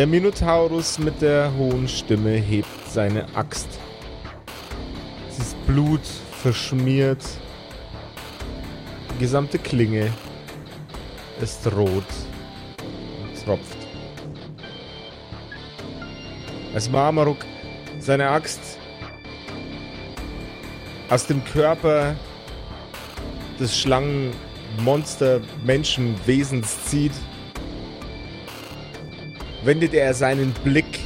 Der Minotaurus mit der hohen Stimme hebt seine Axt. Sie ist Blut verschmiert. Die gesamte Klinge ist rot und tropft. Als Marmaruk seine Axt aus dem Körper des Schlangenmonster-Menschenwesens zieht, wendet er seinen Blick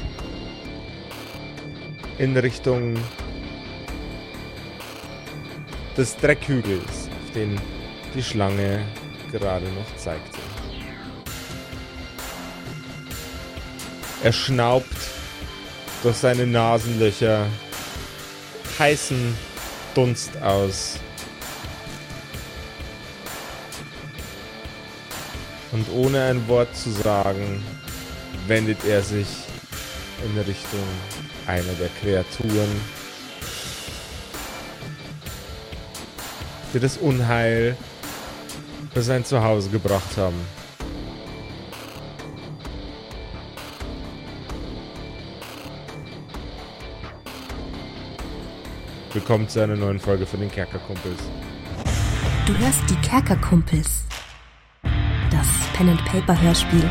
in Richtung des Dreckhügels, auf den die Schlange gerade noch zeigte. Er schnaubt durch seine Nasenlöcher heißen Dunst aus. Und ohne ein Wort zu sagen, wendet er sich in Richtung einer der Kreaturen, die das Unheil für sein Zuhause gebracht haben. Willkommen zu einer neuen Folge von den Kerkerkumpels. Du hörst die Kerkerkumpels. Das Pen and Paper Hörspiel.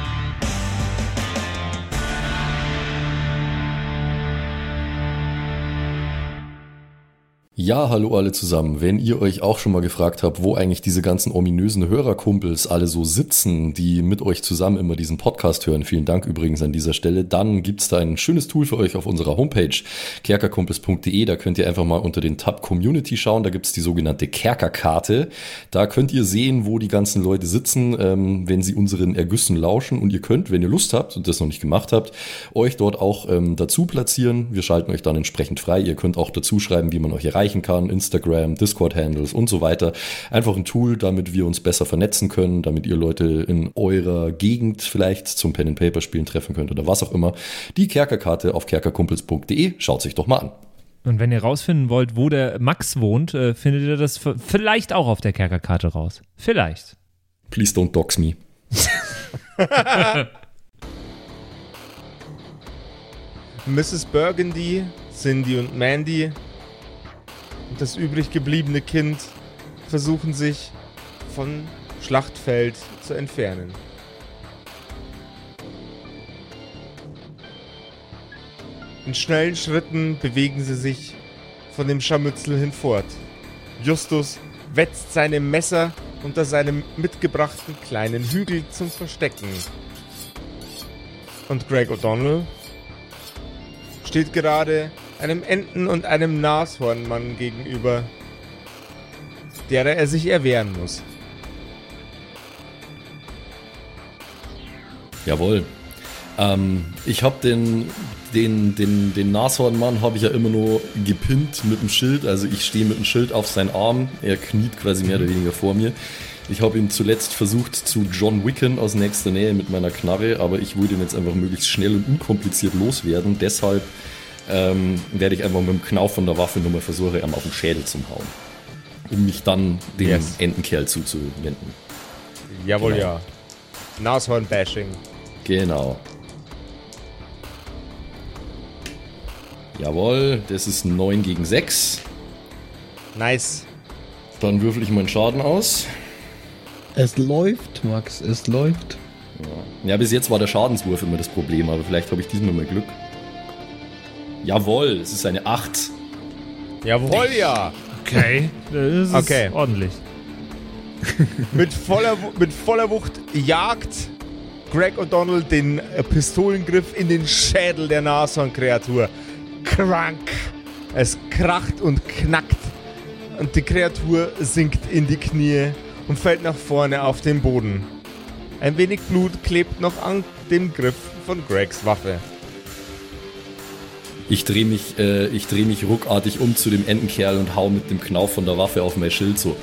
Ja, hallo alle zusammen. Wenn ihr euch auch schon mal gefragt habt, wo eigentlich diese ganzen ominösen Hörerkumpels alle so sitzen, die mit euch zusammen immer diesen Podcast hören, vielen Dank übrigens an dieser Stelle, dann gibt's da ein schönes Tool für euch auf unserer Homepage kerkerkumpels.de. Da könnt ihr einfach mal unter den Tab Community schauen. Da gibt's die sogenannte Kerkerkarte. Da könnt ihr sehen, wo die ganzen Leute sitzen, ähm, wenn sie unseren Ergüssen lauschen. Und ihr könnt, wenn ihr Lust habt und das noch nicht gemacht habt, euch dort auch ähm, dazu platzieren. Wir schalten euch dann entsprechend frei. Ihr könnt auch dazu schreiben, wie man euch erreicht erreichen kann, Instagram, Discord-Handles und so weiter. Einfach ein Tool, damit wir uns besser vernetzen können, damit ihr Leute in eurer Gegend vielleicht zum Pen and Paper Spielen treffen könnt oder was auch immer. Die Kerkerkarte auf kerkerkumpels.de, schaut sich doch mal an. Und wenn ihr rausfinden wollt, wo der Max wohnt, äh, findet ihr das vielleicht auch auf der Kerkerkarte raus. Vielleicht. Please don't dox me. Mrs. Burgundy, Cindy und Mandy und das übrig gebliebene Kind versuchen sich von Schlachtfeld zu entfernen. In schnellen Schritten bewegen sie sich von dem Scharmützel hinfort. Justus wetzt seine Messer unter seinem mitgebrachten kleinen Hügel zum Verstecken. Und Greg O'Donnell steht gerade einem Enten- und einem Nashornmann gegenüber, derer er sich erwehren muss. Jawohl. Ähm, ich habe den, den, den, den Nashornmann habe ich ja immer nur gepinnt mit dem Schild. Also ich stehe mit dem Schild auf seinen Arm. Er kniet quasi mehr oder weniger vor mir. Ich habe ihn zuletzt versucht zu John Wicken aus nächster Nähe mit meiner Knarre, aber ich wollte ihn jetzt einfach möglichst schnell und unkompliziert loswerden. Deshalb ähm, werde ich einfach mit dem Knauf von der Waffe nur mal versuchen, ihm auf den Schädel zu hauen. Um mich dann dem yes. Entenkerl zuzuwenden. Jawohl, genau. ja. Nashorn-Bashing. Genau. Jawohl, das ist 9 gegen 6. Nice. Dann würfel ich meinen Schaden aus. Es läuft, Max, es läuft. Ja. ja, bis jetzt war der Schadenswurf immer das Problem, aber vielleicht habe ich diesmal mal Glück. Jawohl, es ist eine 8. Jawohl, ja. Okay, das ist okay. ordentlich. mit, voller, mit voller Wucht jagt Greg O'Donnell den äh, Pistolengriff in den Schädel der Nashorn-Kreatur. Krank! Es kracht und knackt und die Kreatur sinkt in die Knie und fällt nach vorne auf den Boden. Ein wenig Blut klebt noch an dem Griff von Gregs Waffe. Ich drehe mich, äh, dreh mich ruckartig um zu dem Entenkerl und hau mit dem Knauf von der Waffe auf mein Schild so.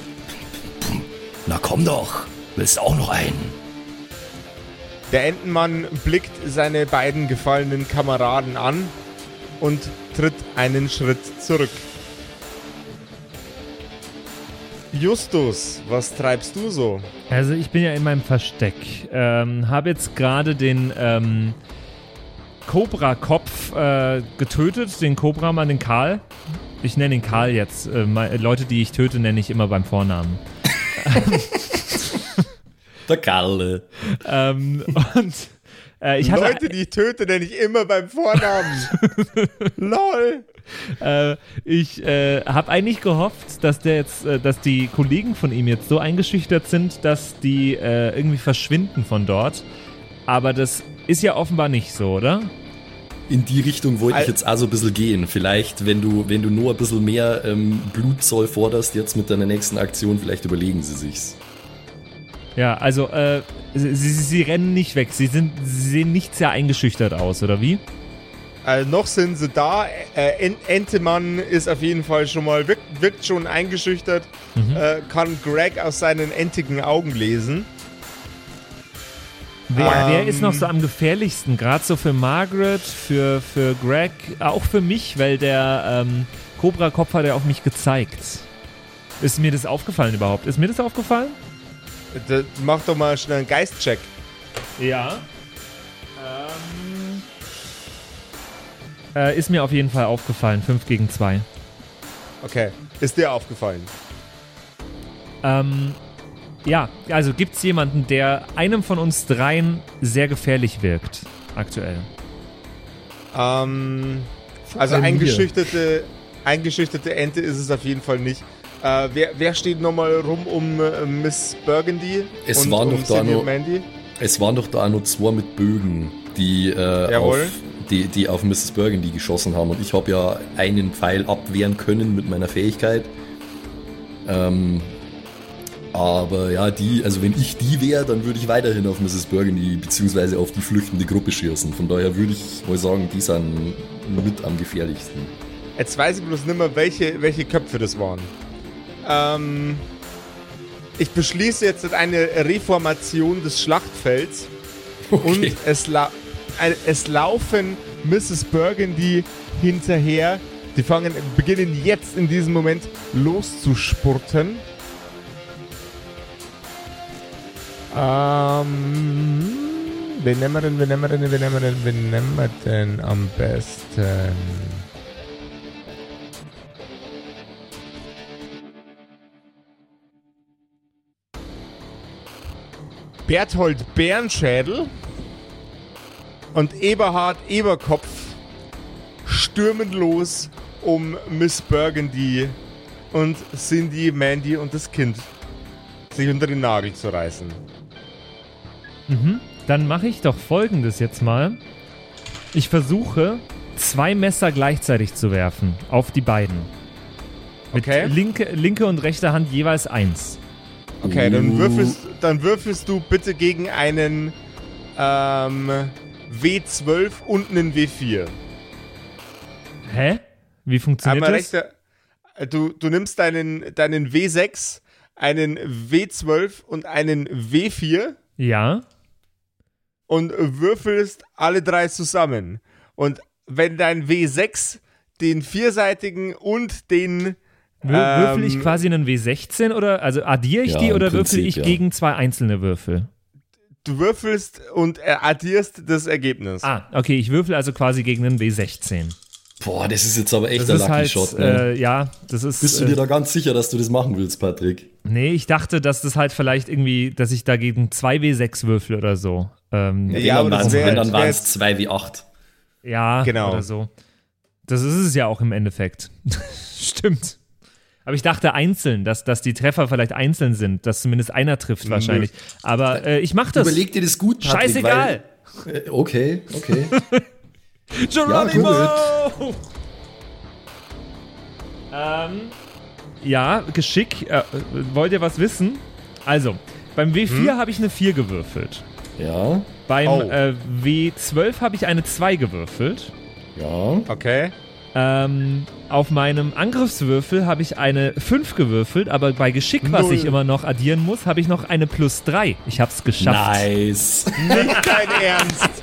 Na komm doch, willst du auch noch einen? Der Entenmann blickt seine beiden gefallenen Kameraden an und tritt einen Schritt zurück. Justus, was treibst du so? Also ich bin ja in meinem Versteck. Ähm, habe jetzt gerade den ähm, Cobra-Kopf äh, getötet, den Cobra-Mann, den Karl. Ich nenne ihn Karl jetzt. Äh, Leute, die ich töte, nenne ich immer beim Vornamen. Der Galle. ähm, und äh, ich hatte Leute, die ich töte, nenne ich immer beim Vornamen. LOL. Äh, ich äh, habe eigentlich gehofft, dass der jetzt, äh, dass die Kollegen von ihm jetzt so eingeschüchtert sind, dass die äh, irgendwie verschwinden von dort. Aber das ist ja offenbar nicht so, oder? In die Richtung wollte ich jetzt auch so ein bisschen gehen. Vielleicht, wenn du, wenn du nur ein bisschen mehr ähm, Blutzoll forderst jetzt mit deiner nächsten Aktion, vielleicht überlegen sie sich's. Ja, also äh, sie, sie, sie rennen nicht weg. Sie sind, sie sehen nicht sehr eingeschüchtert aus, oder wie? Äh, noch sind sie da. Äh, En- Entemann ist auf jeden Fall schon mal, wirkt, wirkt schon eingeschüchtert, äh, kann Greg aus seinen entigen Augen lesen. Wer, Ähm. wer ist noch so am gefährlichsten? Gerade so für Margaret, für, für Greg, auch für mich, weil der ähm, Cobra-Kopf hat ja auf mich gezeigt. Ist mir das aufgefallen überhaupt? Ist mir das aufgefallen? Mach doch mal schnell einen Geistcheck. Ja. Ähm, äh, ist mir auf jeden Fall aufgefallen. 5 gegen 2. Okay. Ist dir aufgefallen? Ähm, ja, also gibt es jemanden, der einem von uns dreien sehr gefährlich wirkt, aktuell? Ähm, also eingeschüchterte, eingeschüchterte Ente ist es auf jeden Fall nicht. Äh, wer, wer steht nochmal rum um äh, Miss Burgundy? Es und waren um doch da und Mandy? Es waren doch da nur zwei mit Bögen, die, äh, Jawohl. auf, die, die auf Mrs. Burgundy geschossen haben. Und ich habe ja einen Pfeil abwehren können mit meiner Fähigkeit. Ähm, aber ja, die, also wenn ich die wäre, dann würde ich weiterhin auf Mrs. Burgundy beziehungsweise auf die flüchtende Gruppe schießen. Von daher würde ich mal sagen, die sind mit am gefährlichsten. Jetzt weiß ich bloß nicht mehr, welche, welche Köpfe das waren. Ähm, ich beschließe jetzt eine Reformation des Schlachtfelds und es, la es laufen Mrs. Burgundy hinterher. Die fangen, beginnen jetzt in diesem Moment loszuspurten. Ähm, nehmen wir nehmen wir denn, wen nehmen wir denn, wen nehmen wir denn am besten? Berthold Bärenschädel und Eberhard Eberkopf stürmen los, um Miss Burgundy und Cindy, Mandy und das Kind sich unter den Nagel zu reißen. Mhm. Dann mache ich doch folgendes jetzt mal. Ich versuche, zwei Messer gleichzeitig zu werfen auf die beiden. Mit Okay. linke, linke und rechte Hand jeweils eins. Okay, dann Uh. würfelst, dann würfelst du bitte gegen einen ähm, W12 und einen W4. Hä? Wie funktioniert Einmal das? rechter, äh, du, du nimmst deinen, deinen W6, einen W12 und einen W4 Ja. Und würfelst alle drei zusammen. Und wenn dein W6 den vierseitigen und den Wür würfel ich Ähm, quasi einen W16 oder also addiere ich Ja, die oder würfel Prinzip, ich ja. gegen zwei einzelne Würfel? du würfelst und addierst das Ergebnis. Ah, okay, ich würfel also quasi gegen einen W16. Boah, das ist jetzt aber echt Das ein Lucky halt, Shot. Ne? äh, ja, das ist. Bist du äh, dir da ganz sicher, dass du das machen willst, Patrick? Nee, ich dachte, dass das halt vielleicht irgendwie, dass ich dagegen 2W6 würfel oder so. Ähm, Ja, Wenn aber dann wär- dann waren es 2 wie 8. ja, Genau. oder so. Das ist es ja auch im Endeffekt. Stimmt. Aber ich dachte einzeln, dass, dass die Treffer vielleicht einzeln sind, dass zumindest einer trifft wahrscheinlich. Aber äh, ich mach das. Überleg dir das gut, Patrick. Scheißegal. Weil, äh, okay, okay. Geronimo! Ja, ähm, ja, Geschick. Äh, wollt ihr was wissen? Also, beim W4 habe ich eine 4 gewürfelt. ja, Beim Oh. äh, W12 habe ich eine 2 gewürfelt. ja. Okay. Ähm, auf meinem Angriffswürfel habe ich eine 5 gewürfelt, aber bei Geschick, was Null. ich immer noch addieren muss, habe ich noch eine plus 3. Ich habe es geschafft. Nice. Nicht dein Ernst.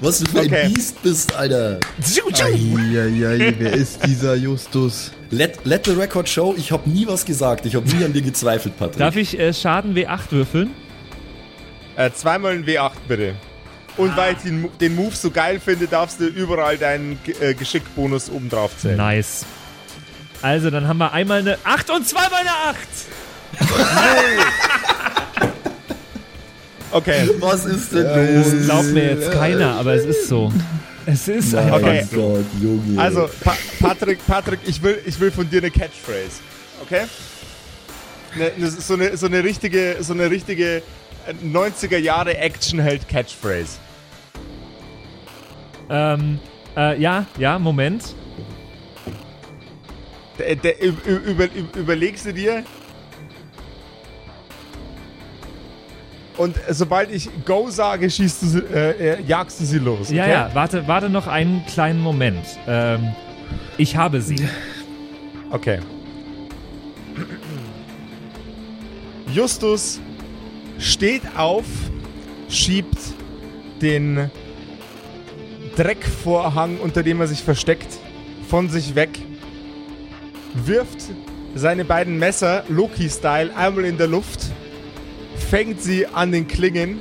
Was du für Okay. ein Biest bist, Alter. Eieiei, wer ist dieser Justus? Let, let the record show, ich habe nie was gesagt. Ich habe nie an dir gezweifelt, Patrick. Darf ich äh, Schaden W8 würfeln? Äh, zweimal ein W8 bitte. Und weil ich den, den Move so geil finde, darfst du überall deinen äh, Geschickbonus oben drauf zählen. Nice. Also, dann haben wir einmal eine 8 und zweimal eine 8. Okay. was ist denn los? Glaubt mir jetzt keiner, aber es ist so. Es ist Mein einfach Okay. so. Gott, Junge. Also, pa Patrick, Patrick, ich will, ich will von dir eine Catchphrase. Okay? Ne, ne, so, eine, so eine richtige, so eine richtige äh, 90er Jahre Actionheld-Catchphrase. Ähm, äh, ja, ja, Moment. Ü- ü- über, ü- überlegst du dir. Und sobald ich Go sage, schießt du sie, äh, äh, jagst du sie los. Ja, okay? ja, warte, warte noch einen kleinen Moment. Ähm, ich habe sie. Okay. Justus steht auf, schiebt den Dreckvorhang, unter dem er sich versteckt, von sich weg, wirft seine beiden Messer Loki-Style einmal in der Luft, fängt sie an den Klingen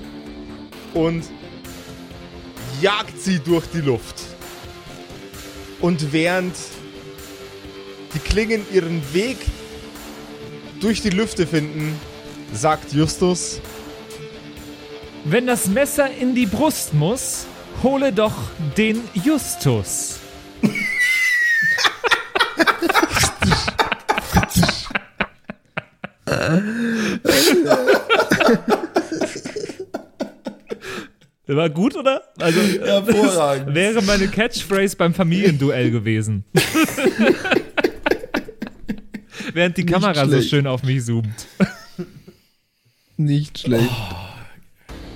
und jagt sie durch die Luft. Und während die Klingen ihren Weg durch die Lüfte finden, sagt Justus, Wenn das Messer in die Brust muss, hole doch den Justus. Der war gut, oder? Also, äh, Hervorragend. wäre meine Catchphrase beim Familienduell gewesen. Während die Kamera so schlecht. schön auf mich zoomt. Nicht schlecht.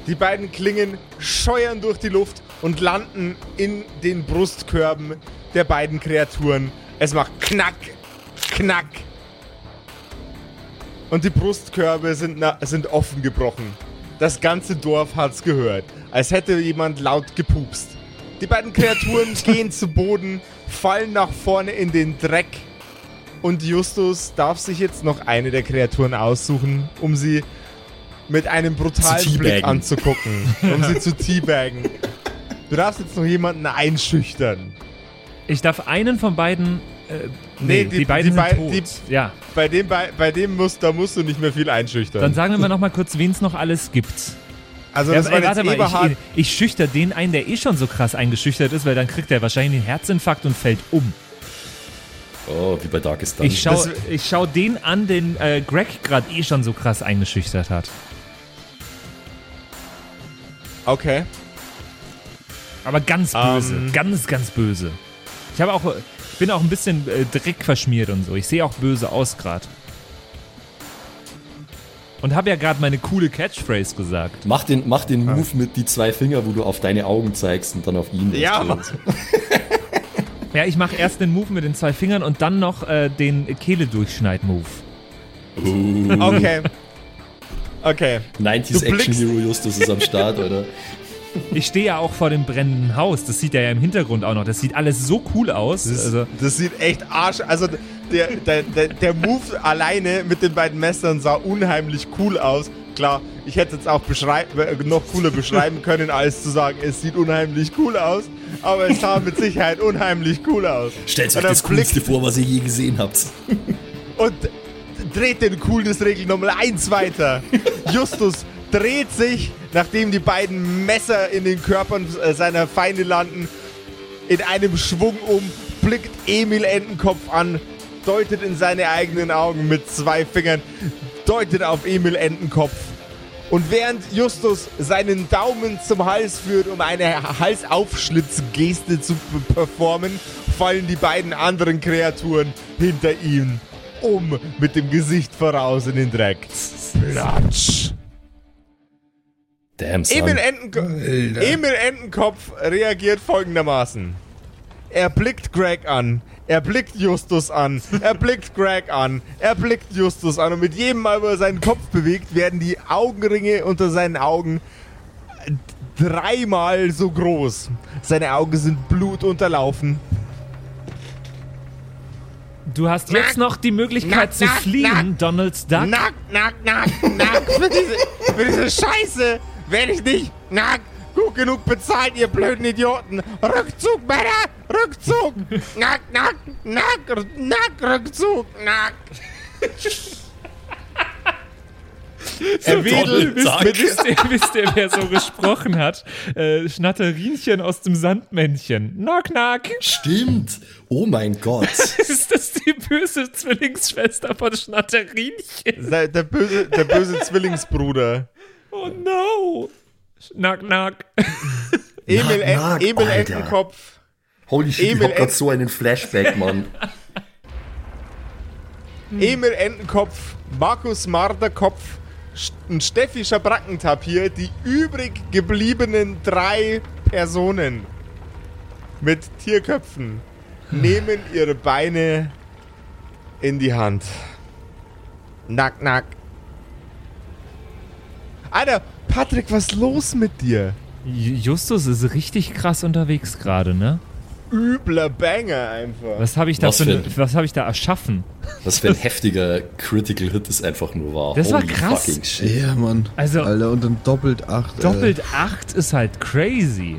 die beiden Klingen scheuern durch die Luft und landen in den Brustkörben der beiden Kreaturen. Es macht knack, knack. Und die Brustkörbe sind, na, sind offen gebrochen. Das ganze Dorf hat's gehört, als hätte jemand laut gepupst. Die beiden Kreaturen gehen zu Boden, fallen nach vorne in den Dreck. Und Justus darf sich jetzt noch eine der Kreaturen aussuchen, um sie mit einem brutalen Blick anzugucken. Um sie zu teabaggen. Du darfst jetzt noch jemanden einschüchtern. Ich darf einen von beiden. Äh, nee, Nee, die, die- beiden die sind bei- tot. die- ja. Bei dem, bei, bei dem musst, da musst du nicht mehr viel einschüchtern. Dann sagen wir mal noch mal kurz, wen es noch alles gibt. Also Ja, das ey, war warte jetzt mal, Eberhard. ich, ich schüchter den ein, der eh schon so krass eingeschüchtert ist, weil dann kriegt er wahrscheinlich einen Herzinfarkt und fällt um. Oh, wie bei Darkest Dungeon. Ich schau, Das- ich schau den an, den äh, Greg gerade eh schon so krass eingeschüchtert hat. Okay. Aber ganz böse, Ähm. ganz, ganz böse. Ich habe auch, äh, ich bin auch ein bisschen äh, Dreck verschmiert und so. Ich sehe auch böse aus gerade. Und habe ja gerade meine coole Catchphrase gesagt. Mach den, mach den Move mit die zwei Finger, wo du auf deine Augen zeigst und dann auf ihn. Ja. Ja, ich mache erst den Move mit den zwei Fingern und dann noch äh, den Kehle-Durchschneid-Move. Okay. Okay. 90s Du Action Hero Justus ist am Start, oder? Ich stehe ja auch vor dem brennenden Haus. Das sieht er ja im Hintergrund auch noch. Das sieht alles so cool aus. Das, Also, das sieht echt arsch. Also der, der, der, der Move alleine mit den beiden Messern sah unheimlich cool aus. Klar, ich hätte jetzt auch äh, noch cooler beschreiben können, als zu sagen, es sieht unheimlich cool aus. Aber es sah mit Sicherheit unheimlich cool aus. Stellt euch das blickt Coolste vor, was ihr je gesehen habt. und dreht den Coolness-Regel Nummer 1 weiter. Justus dreht sich, nachdem die beiden Messer in den Körpern äh, seiner Feinde landen, in einem Schwung um, blickt Emil Entenkopf an, deutet in seine eigenen Augen mit zwei Fingern, deutet auf Emil Entenkopf. Und während Justus seinen Daumen zum Hals führt, um eine Halsaufschlitzgeste zu performen, fallen die beiden anderen Kreaturen hinter ihm um mit dem Gesicht voraus in den Dreck. Platsch. Damn. Emil, Entenko Emil Entenkopf reagiert folgendermaßen. Er blickt Greg an. Er blickt Justus an. Er blickt Greg an. Er blickt Justus an. Und mit jedem Mal, wo er seinen Kopf bewegt, werden die Augenringe unter seinen Augen dreimal so groß. Seine Augen sind blutunterlaufen. Du hast jetzt noch die Möglichkeit Nack, zu nack, fliehen, nack. Donald Duck. Nack, nack, nack, nack. für, diese, für diese Scheiße werde ich nicht nack gut genug bezahlt, ihr blöden Idioten. Rückzug, Männer! Rückzug! Nack, nack, nack, nack, Rückzug, nack. er wedelt wisst, ihr, wisst ihr, wer so gesprochen hat? Äh, Schnatterinchen aus dem Sandmännchen. Knock, knock. Stimmt. Oh mein Gott. Ist das die böse Zwillingsschwester von Schnatterinchen? der, der, böse, der böse Zwillingsbruder. Oh no. Knock, knock. Emil, Nack, nack, Emil. Entenkopf. Holy shit, Emil ich hab grad so einen Flashback, Mann. Emil Entenkopf, Markus Marderkopf und Steffi Schabrackentapir, die übrig gebliebenen drei Personen mit Tierköpfen, nehmen ihre Beine in die Hand. Nack, nack. Alter, Patrick, was ist los mit dir? Ju- Justus ist richtig krass unterwegs gerade, ne? Übler Banger einfach. Was habe ich, da Was für für- was hab ich da erschaffen? Was für ein heftiger Critical Hit es einfach nur war. Das war Holy krass. fucking shit. Ja, Mann. Also- Alter, und dann doppelt acht. Doppelt 8 ist halt crazy.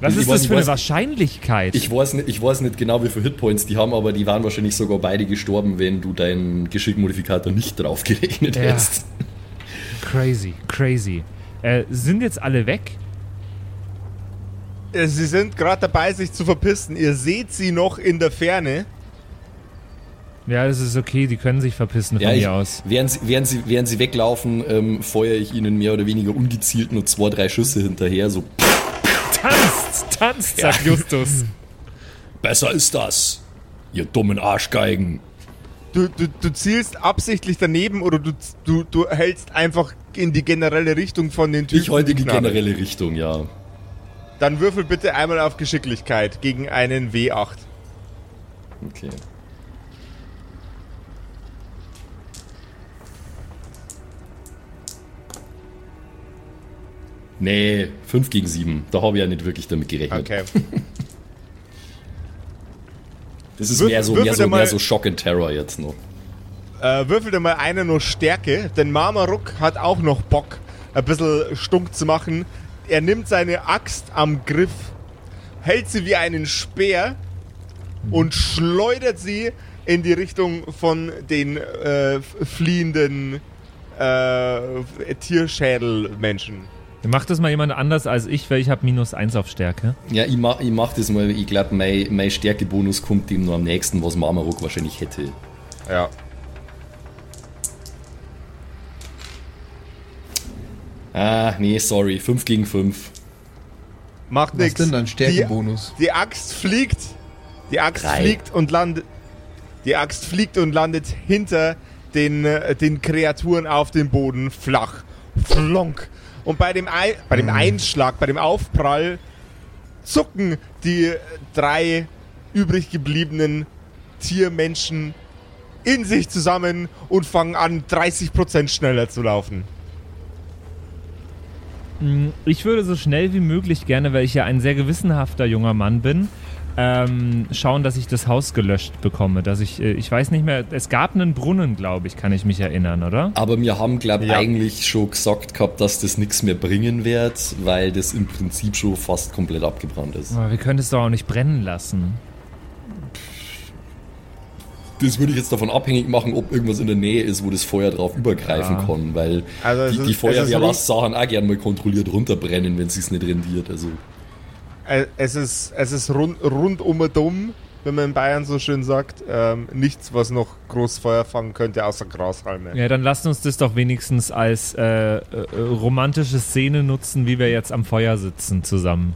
Was Ich ist weiß das für eine was- Wahrscheinlichkeit? Ich weiß, nicht, ich weiß nicht genau, wie viele Hitpoints die haben, aber die waren wahrscheinlich sogar beide gestorben, wenn du deinen Geschickmodifikator nicht draufgerechnet Ja. hättest. Crazy, crazy. Äh, sind jetzt alle weg? Äh, Sie sind gerade dabei, sich zu verpissen. Ihr seht sie noch in der Ferne. Ja, das ist okay, die können sich verpissen von Ja, ich, mir aus. während, sie, während, sie, während sie weglaufen, ähm, feuere ich ihnen mehr oder weniger ungezielt nur zwei, drei Schüsse hinterher. So, Tanzt, tanzt, sagt Justus. besser ist das, ihr dummen Arschgeigen. Du, du, du zielst absichtlich daneben oder du, du, du hältst einfach in die generelle Richtung von den Typen. Ich heute die generelle Richtung, ja. Dann würfel bitte einmal auf Geschicklichkeit gegen einen W8. Okay. Nee, 5 gegen 7. Da habe ich ja nicht wirklich damit gerechnet. Okay. Das ist Würfel- mehr so, mehr so, mehr so Shock and Terror jetzt noch. Äh, würfel dir mal einer nur Stärke, denn Marmaruk hat auch noch Bock, ein bisschen stunk zu machen. Er nimmt seine Axt am Griff, hält sie wie einen Speer und schleudert sie in die Richtung von den äh, fliehenden äh, Tierschädelmenschen. Macht das mal jemand anders als ich, weil ich habe minus 1 auf Stärke. Ja, ich mach, ich mach das mal. Ich glaube, mein, mein Stärkebonus kommt dem nur am nächsten, was Marmaruk wahrscheinlich hätte. Ja. Ah, nee, sorry. 5 gegen 5. Macht Was nichts. denn dein Stärkebonus? Die, die Axt fliegt. Die Axt Drei. fliegt und landet. Die Axt fliegt und landet hinter den, äh, den Kreaturen auf dem Boden flach. Flonk. Und bei dem, Ei, bei dem Einschlag, bei dem Aufprall zucken die drei übrig gebliebenen Tiermenschen in sich zusammen und fangen an, 30% schneller zu laufen. Ich würde so schnell wie möglich gerne, weil ich ja ein sehr gewissenhafter junger Mann bin, ähm, schauen, dass ich das Haus gelöscht bekomme. Dass ich, äh, ich weiß nicht mehr, es gab einen Brunnen, glaube ich, kann ich mich erinnern, oder? Aber wir haben, glaube ich, Ja. eigentlich schon gesagt gehabt, dass das nichts mehr bringen wird, weil das im Prinzip schon fast komplett abgebrannt ist. Aber wir können es doch auch nicht brennen lassen. Das würde ich jetzt davon abhängig machen, ob irgendwas in der Nähe ist, wo das Feuer drauf übergreifen Ja. kann, weil Also die, ist- die Feuerwehr lässt Sachen auch gerne mal kontrolliert runterbrennen, wenn es sich nicht rendiert. Also Äh, Es ist, es ist rund, rundum dumm, wenn man in Bayern so schön sagt. Ähm, nichts, was noch groß Feuer fangen könnte, außer Grashalme. Ja, dann lasst uns das doch wenigstens als äh, äh, romantische Szene nutzen, wie wir jetzt am Feuer sitzen zusammen.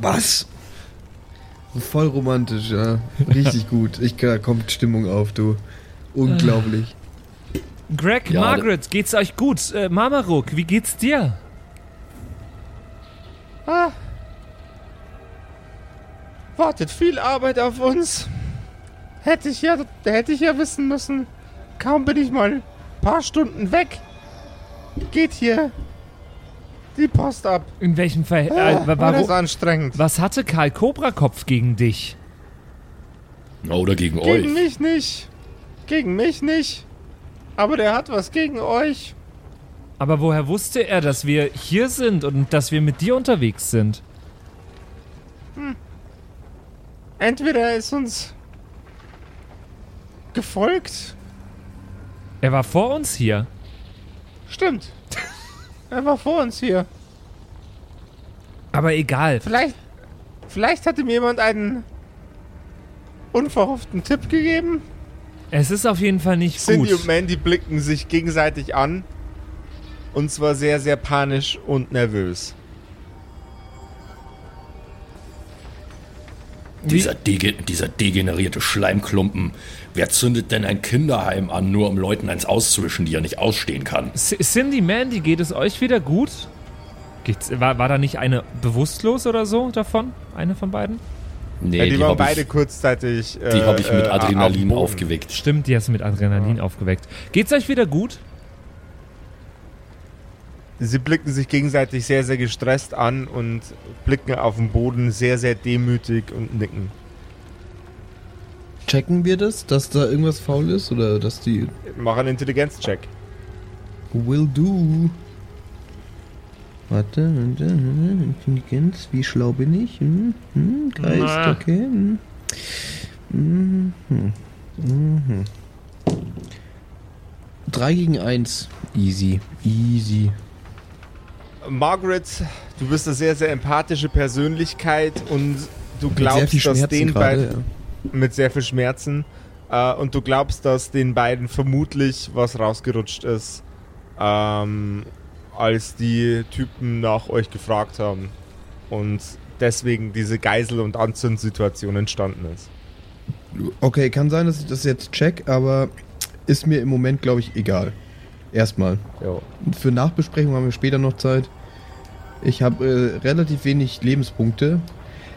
Was? Voll romantisch, ja. Richtig gut. Ich, da kommt Stimmung auf, du. Unglaublich. Greg, Ja, Margaret, geht's euch gut? Äh, Mamaruk, wie geht's dir? wartet viel Arbeit auf uns. Hätte ich ja, hätte ich ja wissen müssen. Kaum bin ich mal ein paar Stunden weg. Geht hier die Post ab. In welchem Fall? Ah, Äh, wa- war das anstrengend. was hatte Karl Kobrakopf gegen dich? Oder gegen, Gegen euch. mich nicht. Gegen mich nicht. Aber der hat was gegen euch. Aber woher wusste er, dass wir hier sind und dass wir mit dir unterwegs sind? Entweder er ist uns gefolgt. Er war vor uns hier. Stimmt. Er war vor uns hier. Aber egal. Vielleicht, vielleicht hat ihm jemand einen unverhofften Tipp gegeben. Es ist auf jeden Fall nicht Cindy gut. und Mandy blicken sich gegenseitig an. Und zwar sehr, sehr panisch und nervös. Dieser, dege dieser degenerierte Schleimklumpen. Wer zündet denn ein Kinderheim an, nur um Leuten eins auszuwischen, die er nicht ausstehen kann? C Cindy, Mandy, geht es euch wieder gut? Geht's, war, war da nicht eine bewusstlos oder so davon? Eine von beiden? Nee, ja, die, waren hab beide ich, kurzzeitig. Äh, die habe ich mit äh, Adrenalin auf dem Boden. aufgeweckt. Stimmt, die hast du mit Adrenalin aufgeweckt. Geht's euch wieder gut? Sie blicken sich gegenseitig sehr, sehr gestresst an und blicken auf den Boden sehr, sehr demütig und nicken. Checken wir das, dass da irgendwas faul ist oder dass die Mach einen Intelligenzcheck. will do? Warte, warte, Intelligenz, wie schlau bin ich? Hm? Hm? Geist, Na. okay. Hm. Mhm. Mhm. 3 gegen 1. Easy, easy. Margaret, du bist eine sehr, sehr empathische Persönlichkeit und du Mit glaubst, dass Schmerzen den gerade, beiden mit sehr viel Schmerzen äh, und du glaubst, dass den beiden vermutlich was rausgerutscht ist, ähm, als die Typen nach euch gefragt haben und deswegen diese Geisel- und Anzündsituation entstanden ist. Okay, kann sein, dass ich das jetzt check, aber ist mir im Moment, glaube ich, egal. Erstmal. Jo. Für Nachbesprechung haben wir später noch Zeit. Ich habe äh, relativ wenig Lebenspunkte.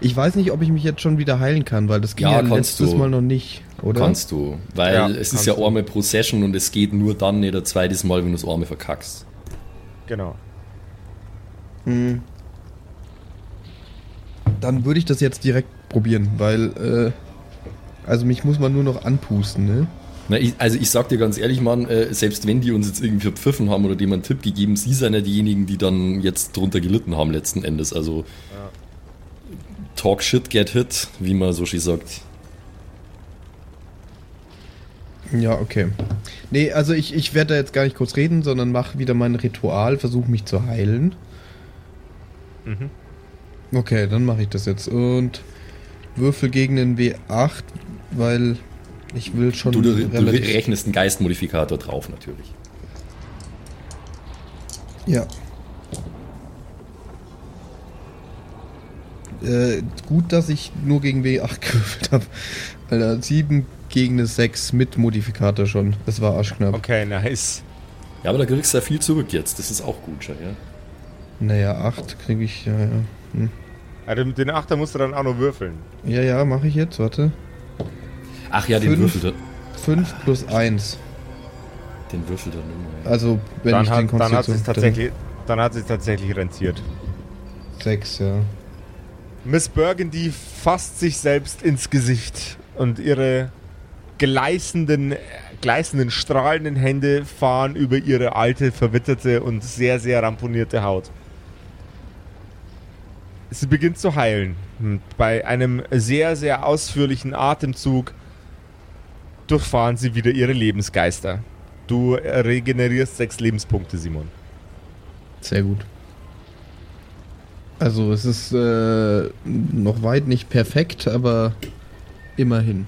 Ich weiß nicht, ob ich mich jetzt schon wieder heilen kann, weil das ging Ja, ja, kannst letztes du. Mal noch nicht, oder? Kannst du. Weil Ja, es ist ja einmal pro Session und es geht nur dann nicht ein zweites Mal, wenn du das Arme verkackst. Genau. Hm. Dann würde ich das jetzt direkt probieren, weil, äh, also mich muss man nur noch anpusten, ne? Na, ich, also ich sag dir ganz ehrlich, Mann, äh, selbst wenn die uns jetzt irgendwie verpfiffen haben oder dem einen Tipp gegeben, sie sind ja diejenigen, die dann jetzt drunter gelitten haben letzten Endes. Also talk shit, get hit, wie man so schön sagt. Ja, okay. Nee, also ich, ich werde da jetzt gar nicht kurz reden, sondern mache wieder mein Ritual, versuche mich zu heilen. Mhm. Okay, dann mache ich das jetzt. Und würfel gegen den W8, weil ich will schon Du, du, du rechnest einen Geistmodifikator drauf natürlich. Ja. Äh, gut, dass ich nur gegen W8 gewürfelt habe. Alter, 7 gegen eine 6 mit Modifikator schon. Das war arschknapp. Okay, nice. Ja, aber da kriegst du ja viel zurück jetzt. Das ist auch gut schon, ja. Naja, 8 kriege ich, ja, ja. Hm. Also mit den Achter musst du dann auch noch würfeln. Ja, ja, mache ich jetzt, warte. Ach ja, den Fünf. würfelt er. 5 plus 1. Den würfelt er immer. Ja. Also, wenn Dann ich den hat, dann hat Konstitution... sich tatsächlich, dann hat sich tatsächlich rentiert. 6, ja. Miss Burgundy fasst sich selbst ins Gesicht und ihre gleißenden, gleißenden, strahlenden Hände fahren über ihre alte, verwitterte und sehr, sehr ramponierte Haut. Sie beginnt zu heilen. Und Bei einem sehr, sehr ausführlichen Atemzug durchfahren sie wieder ihre Lebensgeister. Du regenerierst sechs Lebenspunkte, Simon. Sehr gut. Also, es ist äh, noch weit nicht perfekt, aber immerhin.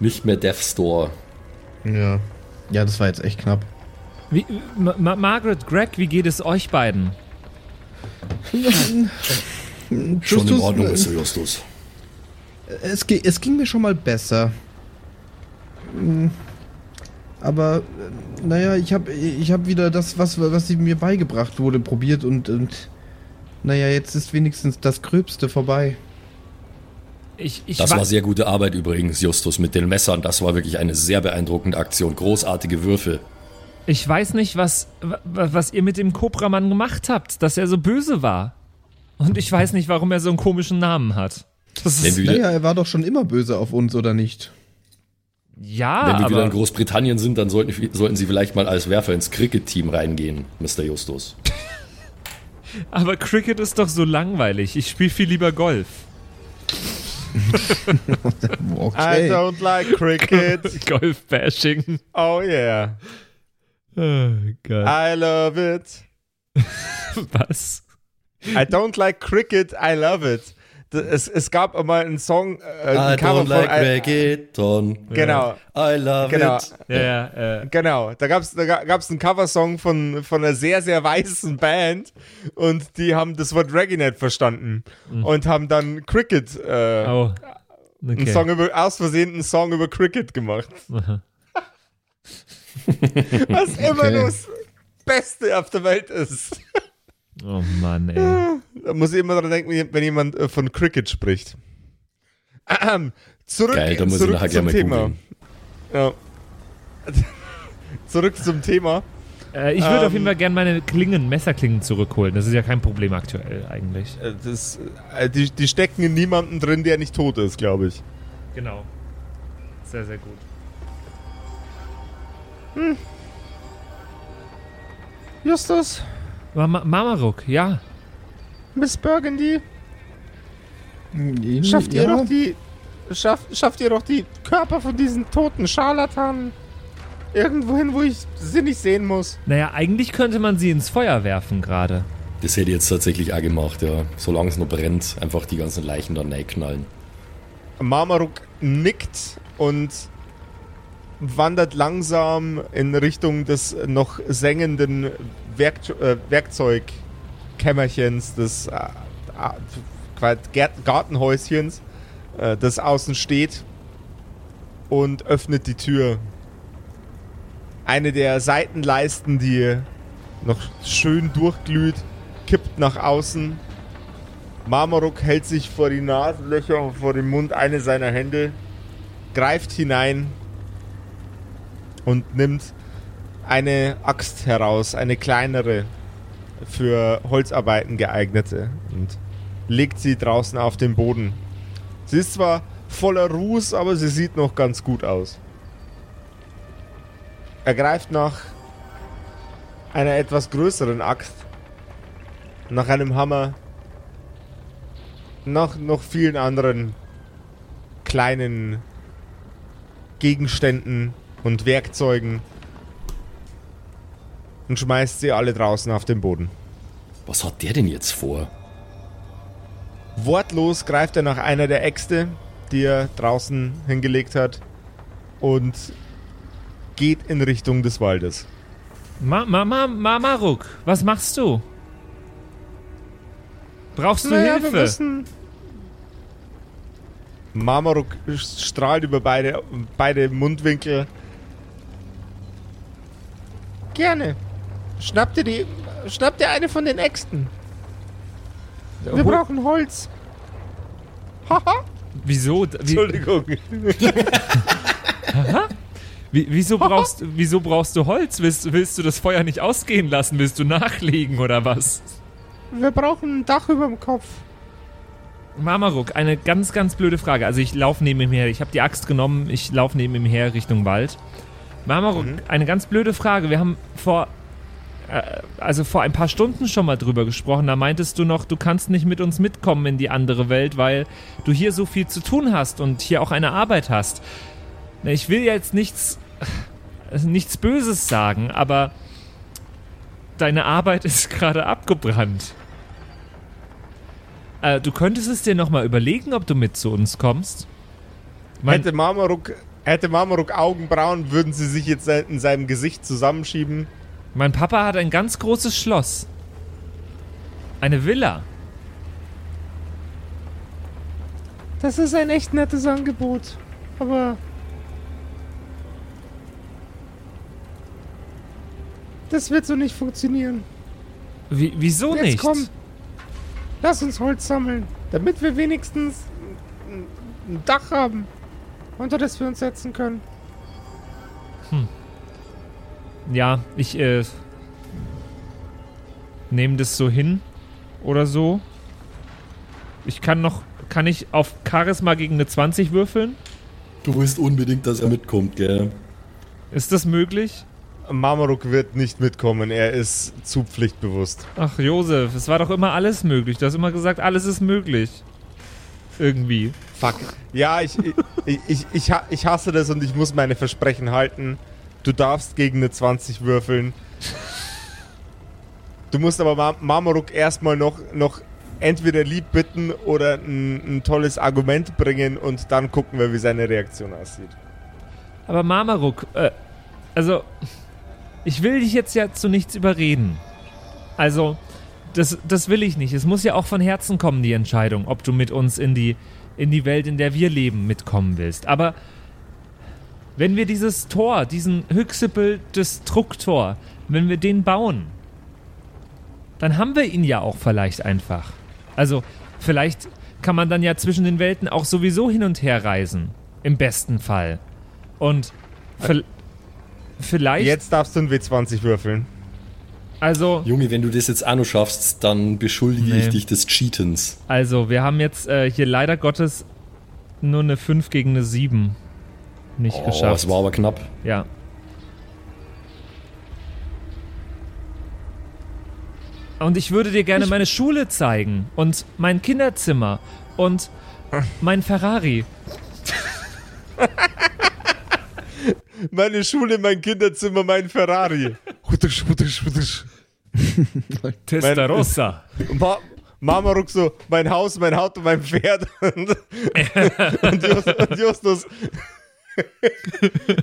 Nicht mehr Death Store. Ja. Ja, das war jetzt echt knapp. Wie, Ma Ma Margaret, Greg, wie geht es euch beiden? Schon in Ordnung äh, Justus. Es, es ging mir schon mal besser. Mm, Aber, naja, ich habe ich hab wieder das, was, was mir beigebracht wurde, probiert und, und, naja, jetzt ist wenigstens das Gröbste vorbei. Ich, ich Das wa- war sehr gute Arbeit übrigens, Justus, mit den Messern. Das war wirklich eine sehr beeindruckende Aktion. Großartige Würfe. Ich weiß nicht, was, wa- was ihr mit dem Kobramann gemacht habt, dass er so böse war. Und ich weiß nicht, warum er so einen komischen Namen hat. Das ist, Naja, er war doch schon immer böse auf uns, oder nicht? Ja, wenn wir wieder in aber Großbritannien sind, dann sollten, sollten Sie vielleicht mal als Werfer ins Cricket-Team reingehen, Mr. Justus. Aber Cricket ist doch so langweilig. Ich spiele viel lieber Golf. I Okay. don't like cricket. Golf-Bashing. Oh yeah. Oh Gott. I love it. Was? I don't like cricket, I love it. Es, es gab einmal einen Song, äh, I ein Cover don't like von, I, Reggaeton. Genau, I love genau, it. Ja, ja, genau. Da gab's da ga- gab's einen Coversong von, von einer sehr, sehr weißen Band und die haben das Wort Reggae nicht verstanden und haben dann Cricket, äh, oh. einen Okay. Song über, aus Versehen einen Song über Cricket gemacht. Was immer Okay. das Beste auf der Welt ist. Oh Mann, ey. Da muss ich immer dran denken, wenn jemand äh, von Cricket spricht. Ahem. Zurück, Geil, da muss ich zurück nachher zum Thema. Ja. zurück zum Thema. Äh, ich würde Ähm. auf jeden Fall gerne meine Klingen, Messerklingen zurückholen. Das ist ja kein Problem aktuell eigentlich. Äh, Das, äh, die, die stecken in niemanden drin, der nicht tot ist, glaube ich. Genau. Sehr, sehr gut. Justus, Mama, Mamaruk, ja. Miss Burgundy, Hm, schafft ihr ja. doch die. Schafft, schafft ihr doch die Körper von diesen toten Scharlatanen irgendwo hin, wo ich sie nicht sehen muss. Naja, eigentlich könnte man sie ins Feuer werfen gerade. Das hätte ich jetzt tatsächlich auch gemacht, ja. Solange es noch brennt, einfach die ganzen Leichen dann knallen. Marmaruk nickt und wandert langsam in Richtung des noch sengenden Werk äh, Werkzeugkämmerchens, des äh, Gartenhäuschens, äh, das außen steht und öffnet die Tür. Eine der Seitenleisten, die noch schön durchglüht, kippt nach außen. Marmaruk hält sich vor die Nasenlöcher vor den Mund eine seiner Hände, greift hinein und nimmt eine Axt heraus, eine kleinere, für Holzarbeiten geeignete und legt sie draußen auf den Boden. Sie ist zwar voller Ruß, aber sie sieht noch ganz gut aus. Er greift nach einer etwas größeren Axt, nach einem Hammer, nach noch vielen anderen kleinen Gegenständen und Werkzeugen und schmeißt sie alle draußen auf den Boden. Was hat der denn jetzt vor? Wortlos greift er nach einer der Äxte, die er draußen hingelegt hat und geht in Richtung des Waldes. Ma, ma, ma, Mamaruk, was machst du? Brauchst du Hilfe? Marmaruk strahlt über beide, beide Mundwinkel. Gerne. Schnapp dir die. Schnapp dir eine von den Äxten. Wir brauchen Holz. Haha. Wieso? Wie, Entschuldigung. wie, wieso, brauchst, wieso brauchst du Holz? Willst, willst du das Feuer nicht ausgehen lassen? Willst du nachlegen oder was? Wir brauchen ein Dach über dem Kopf. Mamaruk, eine ganz, ganz blöde Frage. Also ich laufe neben ihm her. Ich habe die Axt genommen. Ich laufe neben ihm her Richtung Wald. Mamaruk, eine ganz blöde Frage. Wir haben vor, äh, also vor ein paar Stunden schon mal drüber gesprochen. Da meintest du noch, du kannst nicht mit uns mitkommen in die andere Welt, weil du hier so viel zu tun hast und hier auch eine Arbeit hast. Ich will jetzt nichts, äh, nichts Böses sagen, aber deine Arbeit ist gerade abgebrannt. Äh, du könntest es dir nochmal überlegen, ob du mit zu uns kommst. Mein, Hätte Marmaruk, hätte Marmaruk Augenbrauen, würden sie sich jetzt in seinem Gesicht zusammenschieben. mein Papa hat ein ganz großes Schloss. Eine Villa. Das ist ein echt nettes Angebot. Aber. Das wird so nicht funktionieren. Wie, wieso Jetzt nicht? komm. Lass uns Holz sammeln. Damit wir wenigstens ein Dach haben, unter das wir uns setzen können. Ja, ich äh, nehme das so hin oder so. Ich kann noch, kann ich auf Charisma gegen eine 20 würfeln? Du willst unbedingt, dass er mitkommt, gell? Ist das möglich? Marmaruk wird nicht mitkommen, er ist zu pflichtbewusst. Ach, Josef, es war doch immer alles möglich. Du hast immer gesagt, alles ist möglich. Irgendwie. Fuck. Ja, ich, ich, ich, ich, ha- ich hasse das und ich muss meine Versprechen halten. Du darfst gegen eine 20 würfeln. Du musst aber Mar Marmaruk erstmal noch, noch entweder lieb bitten oder ein, ein tolles Argument bringen und dann gucken wir, wie seine Reaktion aussieht. Aber Marmaruk, äh, also, ich will dich jetzt ja zu nichts überreden. Also, das, das will ich nicht. Es muss ja auch von Herzen kommen, die Entscheidung, ob du mit uns in die, in die Welt, in der wir leben, mitkommen willst. Aber wenn wir dieses Tor, diesen Hyxipel Destruktor, wenn wir den bauen, dann haben wir ihn ja auch vielleicht einfach. Also, vielleicht kann man dann ja zwischen den Welten auch sowieso hin und her reisen. Im besten Fall. Und vi- vielleicht, Jetzt darfst du ein W20 würfeln. Also, Junge, wenn du das jetzt auch noch schaffst, dann beschuldige Nee. ich dich des Cheatens. also, wir haben jetzt äh, hier leider Gottes nur eine 5 gegen eine 7 nicht Oh, geschafft. es war aber knapp. Ja. Und ich würde dir gerne meine Schule zeigen und mein Kinderzimmer und mein Ferrari. Meine Schule, mein Kinderzimmer, mein Ferrari. Hutusch, hutusch, hutusch. Testarossa. Ma Marmaruk so, mein Haus, mein Auto, mein Pferd. Und, und, Just, und Justus.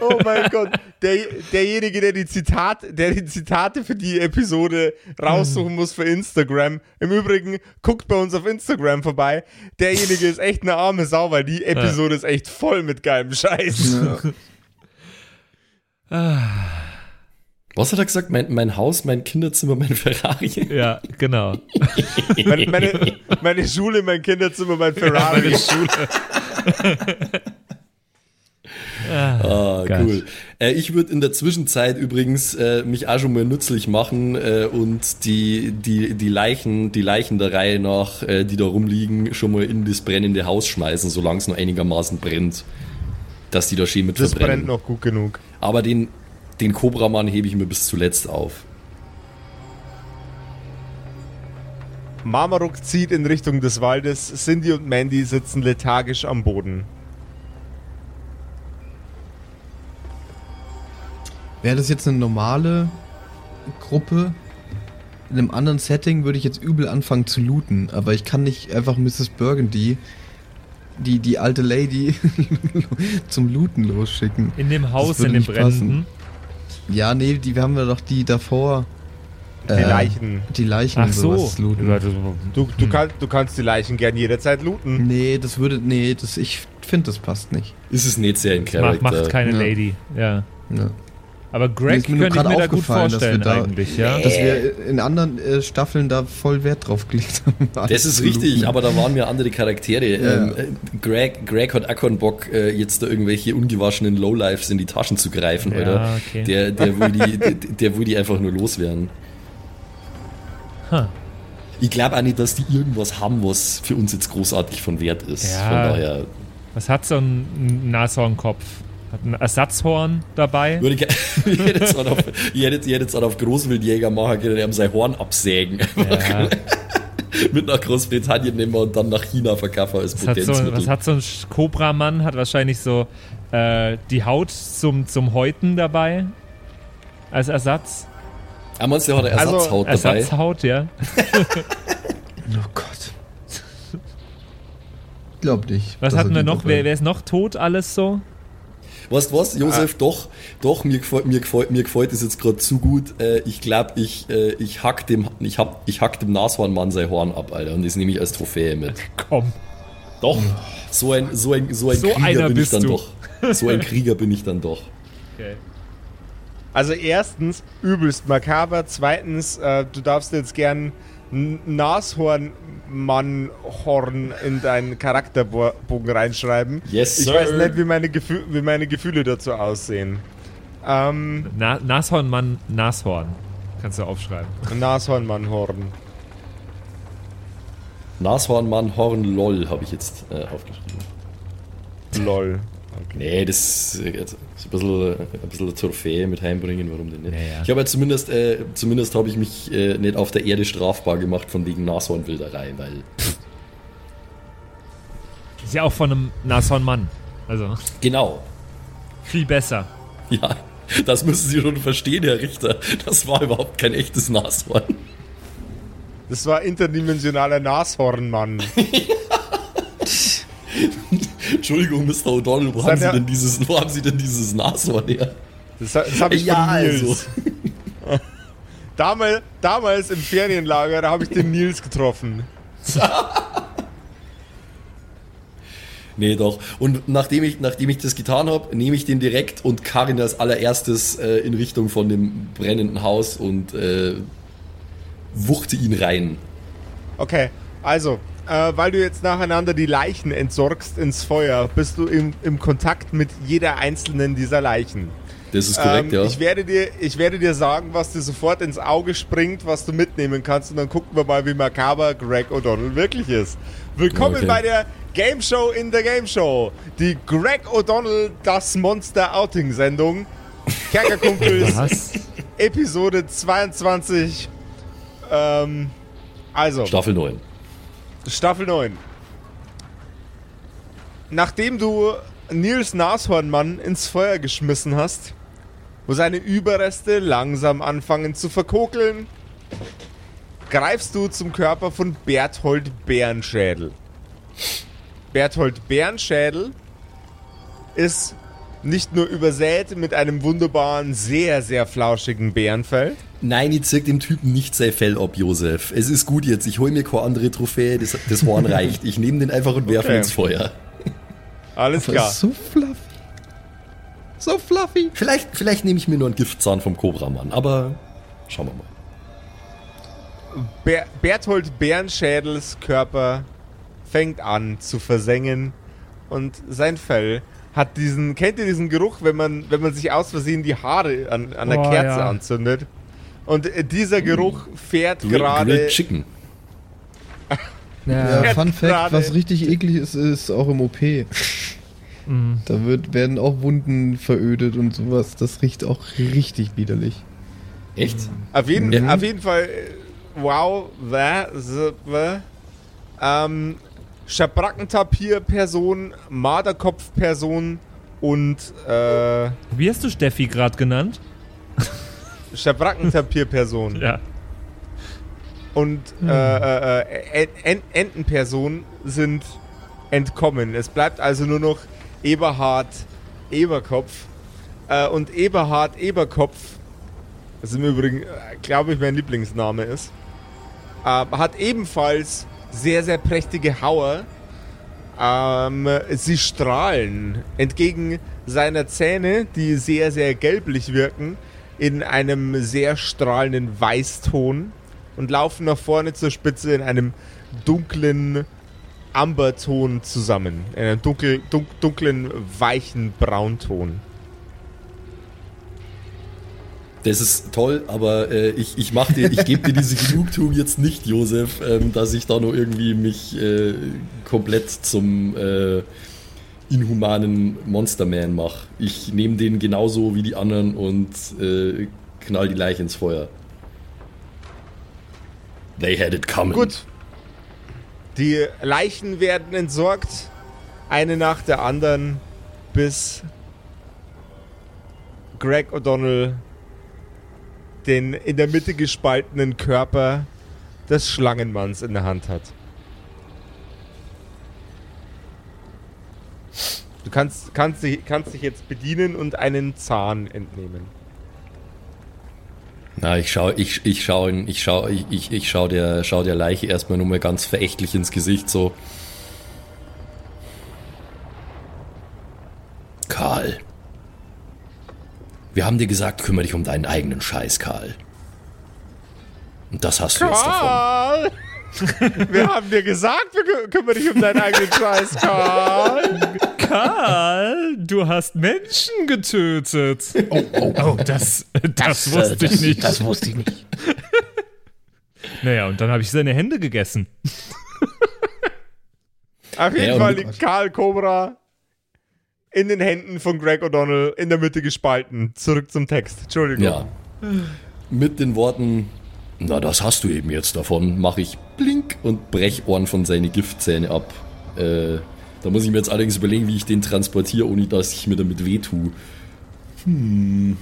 oh mein Gott. Der, derjenige, der die, Zitat, der die Zitate für die Episode raussuchen muss für Instagram. Im Übrigen, guckt bei uns auf Instagram vorbei. Derjenige ist echt eine arme Sau, weil die Episode ist echt voll mit geilem Scheiß. Was hat er gesagt? Mein, mein Haus, mein Kinderzimmer, mein Ferrari. Ja, genau. Meine, meine, meine Schule, mein Kinderzimmer, mein Ferrari. Ah, Geil. cool. Äh, ich würde in der Zwischenzeit übrigens äh, mich auch schon mal nützlich machen äh, und die, die, die Leichen, die Leichen der Reihe nach, äh, die da rumliegen, schon mal in das brennende Haus schmeißen, solange es noch einigermaßen brennt. Dass die da schön mit Das verbrennen. brennt noch gut genug. Aber den, den Cobra-Mann hebe ich mir bis zuletzt auf. Marmaruk zieht in Richtung des Waldes. Cindy und Mandy sitzen lethargisch am Boden. Wäre das jetzt eine normale Gruppe? In einem anderen Setting würde ich jetzt übel anfangen zu looten, aber ich kann nicht einfach Mrs. Burgundy, die, die alte Lady, zum Looten losschicken. In dem Haus, in dem. Brennenden. Ja, nee, die wir haben wir doch die davor. Die äh, Leichen. Die Leichen Ach so. looten. Du, du, kann, du kannst die Leichen gern jederzeit looten. Nee, das würde. Nee, das, ich finde, das passt nicht. Ist es nicht sehr in Macht, Charakter. macht keine Ja. Lady. Ja. Ja. Aber Greg ist mir könnte ich gerade mir da gut aufgefallen, dass wir vorstellen da- eigentlich, ja. Dass wir in anderen äh, Staffeln da voll Wert drauf gelegt haben. Das ist richtig, aber da waren mir andere Charaktere. Ja. Ähm, äh, Greg, Greg hat auch keinen Bock, äh, jetzt da irgendwelche ungewaschenen Lowlifes in die Taschen zu greifen, Ja, Alter. okay. Der, der, will die, der, der will die einfach nur loswerden. Huh. Ich glaube auch nicht, dass die irgendwas haben, was für uns jetzt großartig von Wert ist. Ja. Von daher Was hat so ein Nashornkopf? Hat ein Ersatzhorn dabei? würde hätte jetzt auch auf, jetzt auch auf Großwildjäger machen können, die haben sein Horn absägen. Ja. Mit nach Großbritannien nehmen wir und dann nach China verkaufen als Was hat, so, Potenzmittel. was hat so ein Cobra-Mann? Hat wahrscheinlich so äh, die Haut zum, zum Häuten dabei. Als Ersatz. Ah, meinst du, der hat eine Also, Ersatzhaut dabei? Ersatzhaut, ja. Oh Gott. Glaub nicht. Was hatten wir noch? Wer, wer ist noch tot? Alles so? Weißt du was, Josef, Ah. doch, doch, mir gefällt, mir gefällt, mir gefällt das jetzt gerade zu gut. Äh, ich glaube, ich, äh, ich hack dem, ich hab, ich hack dem Nashornmann sein Horn ab, Alter, und das nehme ich als Trophäe mit. Komm. Doch, so ein, so ein, so ein So Krieger bin ich dann du. doch. So ein Krieger bin ich dann doch. Okay. Also erstens, übelst makaber. Zweitens, äh, du darfst jetzt gern Nashornmannhorn in deinen Charakterbogen reinschreiben. Yes, Ich sir. weiß nicht, wie meine, Gefü wie meine Gefühle dazu aussehen. Ähm, Na, Nashornmann, Nashorn. Kannst du aufschreiben. Nashornmannhorn. Nashornmann, Horn, LOL habe ich jetzt äh, aufgeschrieben. Lol. Nee, das ist ein bisschen, ein bisschen eine Trophäe mit heimbringen, warum denn nicht? Ja, ja. Ich habe ja zumindest, äh, zumindest habe ich mich äh, nicht auf der Erde strafbar gemacht von wegen Nashornwilderei, weil Ist ja auch von einem Nashornmann. Also genau, viel besser. ja, das müssen Sie schon verstehen, Herr Richter. Das war überhaupt kein echtes Nashorn. Das war interdimensionaler Nashornmann. Entschuldigung, Mr. O'Donnell, wo haben, Sie denn dieses, wo haben Sie denn dieses Nashorn her? Das, das habe ich Ja, von Nils. also. Damals, damals im Ferienlager, da habe ich den Nils getroffen. Nee, doch. Und nachdem ich, nachdem ich das getan habe, nehme ich den direkt und karre ihn als allererstes äh, in Richtung von dem brennenden Haus und äh, wuchte ihn rein. Okay, also, äh, weil du jetzt nacheinander die Leichen entsorgst ins Feuer, bist du im, im Kontakt mit jeder einzelnen dieser Leichen. Das ist korrekt, ähm, ja. ich, werde dir, ich werde dir sagen, was dir sofort ins Auge springt, was du mitnehmen kannst und dann gucken wir mal, wie makaber Greg O'Donnell wirklich ist. Willkommen Okay. bei der Game Show in der Game Show. Die Greg O'Donnell Das Monster Outing Sendung. Kerkerkumpels? Episode 22. Ähm, also. Staffel 9. Staffel 9. Nachdem du Nils Nashornmann ins Feuer geschmissen hast, wo seine Überreste langsam anfangen zu verkokeln, greifst du zum Körper von Berthold Bärenschädel. Berthold Bärenschädel ist nicht nur übersät mit einem wunderbaren, sehr, sehr flauschigen Bärenfell, Nein, ich zeig dem Typen nicht sein Fell ab, Josef. Es ist gut jetzt. Ich hole mir keine andere Trophäe. Das, das Horn reicht. Ich nehme den einfach und werfe ihn Okay. ins Feuer. alles Aber klar. so fluffy. So fluffy. Vielleicht, vielleicht nehme ich mir nur einen Giftzahn vom Kobramann, aber schauen wir mal. Ber Berthold Bärenschädels Körper fängt an zu versengen und sein Fell hat diesen, kennt ihr diesen Geruch, wenn man, wenn man sich aus Versehen die Haare an, an der Oh, Kerze ja. anzündet? Und dieser Geruch fährt Grill- gerade. Grilled Chicken. Ja, Ja, Fun Fact, was richtig eklig ist, ist auch im OP. Mhm. Da wird, werden auch Wunden verödet und sowas. Das riecht auch richtig widerlich. Echt? Auf jeden, Mhm. auf jeden Fall, wow, wä, s- wä, ähm, Schabrackentapir-Person, Marderkopf-Person und äh, Wie hast du Steffi gerade genannt? Schabrackentapir-Person Ja. und äh, äh, äh, En- Entenperson sind entkommen. Es bleibt also nur noch Eberhard Eberkopf. Äh, und Eberhard Eberkopf, das im Übrigen, äh, glaube ich, mein Lieblingsname ist, äh, hat ebenfalls sehr, sehr prächtige Hauer. Ähm, sie strahlen entgegen seiner Zähne, die sehr, sehr gelblich wirken, in einem sehr strahlenden Weißton und laufen nach vorne zur Spitze in einem dunklen Amberton zusammen. In einem dunkel, dunk, dunklen, weichen Braunton. Das ist toll, aber äh, ich, ich mach dir, ich gebe dir diese Genugtuung jetzt nicht, Josef, ähm, dass ich da nur irgendwie mich äh, komplett zum äh, inhumanen Monsterman mache. Ich nehme den genauso wie die anderen und äh, knall die Leiche ins Feuer. They had it coming. Gut. Die Leichen werden entsorgt, eine nach der anderen, bis Greg O'Donnell den in der Mitte gespaltenen Körper des Schlangenmanns in der Hand hat. Du kannst, kannst, dich, kannst dich jetzt bedienen und einen Zahn entnehmen. Na, ich schau, ich, ich schau, ich schau, ich, ich, ich schau der, schau der Leiche erstmal nur mal ganz verächtlich ins Gesicht, so. Karl. Wir haben dir gesagt, kümmere dich um deinen eigenen Scheiß, Karl. Das hast du jetzt davon. Karl! Wir haben dir gesagt, wir kü- kümmern dich um deinen eigenen Scheiß, Karl. Karl, du hast Menschen getötet. Oh, oh, das, das, wusste ich nicht. Das wusste ich nicht. Naja, und dann habe ich seine Hände gegessen. Auf jeden Ja, Fall liegt Karl Cobra in den Händen von Greg O'Donnell in der Mitte gespalten. Zurück zum Text. Entschuldigung. Ja. Mit den Worten, na, das hast du eben jetzt davon, mache ich blink und brech Ohren von seine Giftzähne ab. Äh, da muss ich mir jetzt allerdings überlegen, wie ich den transportiere, ohne dass ich mir damit wehtue. Hm.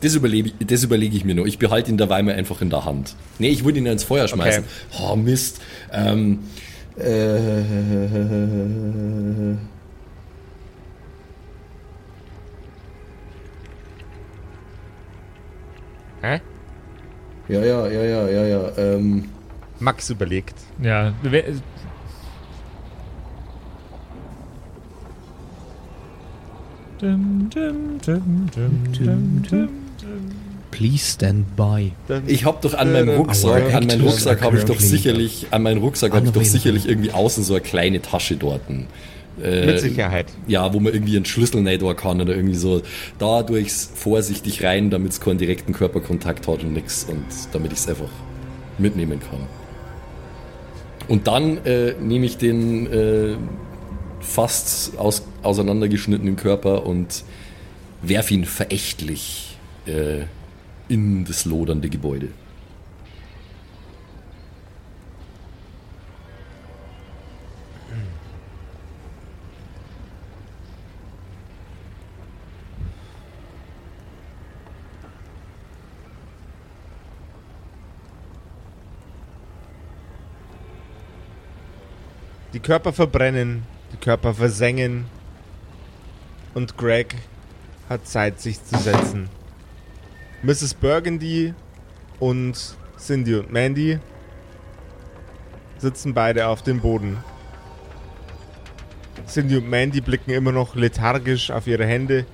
Das überlege, das überlege ich mir nur. Ich behalte ihn dabei mal einfach in der Hand. Nee, ich würde ihn ins Feuer schmeißen. Oh, Mist. Ähm, äh, Hä? Ja, ja, ja, ja, ja, ja. Ähm, Max überlegt. Ja, Dum, dum, dum. Please stand by. ich habe doch an meinem Rucksack, an meinem Rucksack habe ich doch sicherlich, an meinem Rucksack habe ich doch sicherlich irgendwie außen so eine kleine Tasche dort. Äh, Mit Sicherheit. Ja, wo man irgendwie einen Schlüssel nicht kann oder irgendwie so. Da tue ich's vorsichtig rein, damit es keinen direkten Körperkontakt hat und nix und damit ich es einfach mitnehmen kann. Und dann äh, nehme ich den äh, fast aus, auseinandergeschnittenen Körper und werf ihn verächtlich äh, in das lodernde Gebäude. Die Körper verbrennen, die Körper versengen. Und Greg hat Zeit, sich zu setzen. Mrs. Burgundy und Cindy und Mandy sitzen beide auf dem Boden. Cindy und Mandy blicken immer noch lethargisch auf ihre Hände,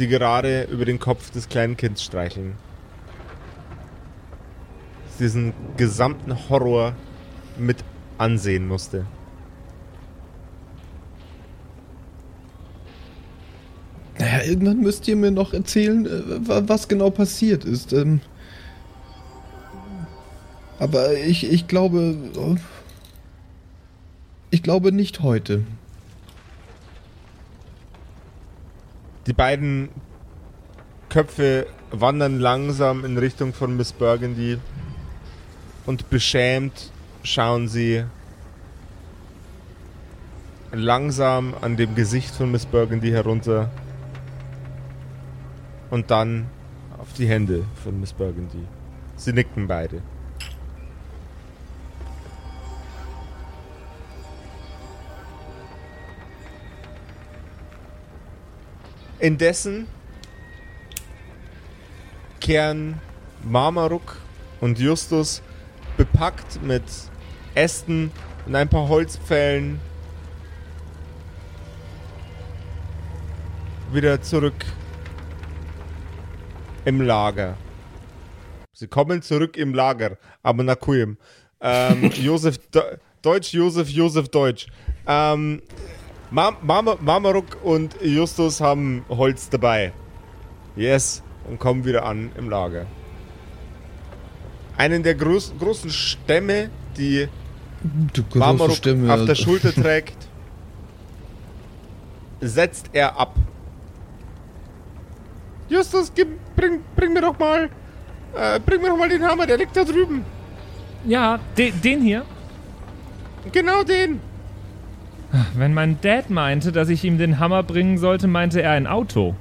die gerade über den Kopf des kleinen Kindes streicheln. Diesen gesamten Horror mit ansehen musste. Naja, irgendwann müsst ihr mir noch erzählen, äh, wa- was genau passiert ist. Ähm, aber ich, ich glaube. äh, Ich glaube nicht heute. Die beiden Köpfe wandern langsam in Richtung von Miss Burgundy und beschämt schauen sie langsam an dem Gesicht von Miss Burgundy herunter und dann auf die Hände von Miss Burgundy. Sie nicken beide. Indessen kehren Marmaruk und Justus bepackt mit Ästen und ein paar Holzpfählen wieder zurück im Lager. Sie kommen zurück im Lager, aber nach Kuyem. Ähm, Josef De Deutsch, Josef, Josef Deutsch. Ähm, Mam Mama Mamaruk und Justus haben Holz dabei. Yes. Und kommen wieder an im Lager. Einen der groß, großen Stämme, die Du große Marmaruk Stimme. auf der Schulter trägt, setzt er ab. Justus, gib, bring, bring mir doch mal, äh, bring mir doch mal den Hammer, der liegt da drüben. Ja, de, den hier. Genau den. Wenn mein Dad meinte, dass ich ihm den Hammer bringen sollte, meinte er ein Auto.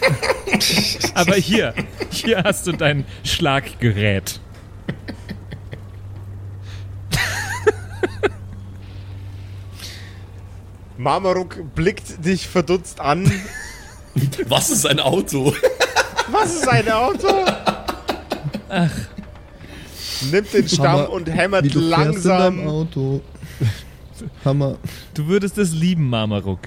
Aber hier, hier hast du dein Schlaggerät. Marmaruk blickt dich verdutzt an. Was ist ein Auto? Was ist ein Auto? Nimmt den Stamm Hammer, und hämmert Wie du fährst in langsam. Auto. Hammer. Du würdest es lieben, Mamaruk.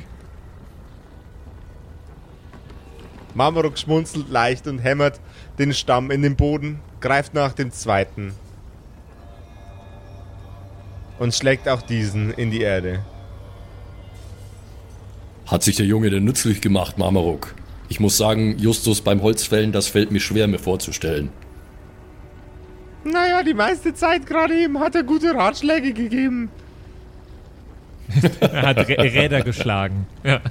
Marmaruk schmunzelt leicht und hämmert den Stamm in den Boden, greift nach dem zweiten und schlägt auch diesen in die Erde. Hat sich der Junge denn nützlich gemacht, Marmaruk? Ich muss sagen, Justus beim Holzfällen, das fällt mir schwer mir vorzustellen. Naja, die meiste Zeit gerade eben hat er gute Ratschläge gegeben. Er hat Rä Räder geschlagen. Ja.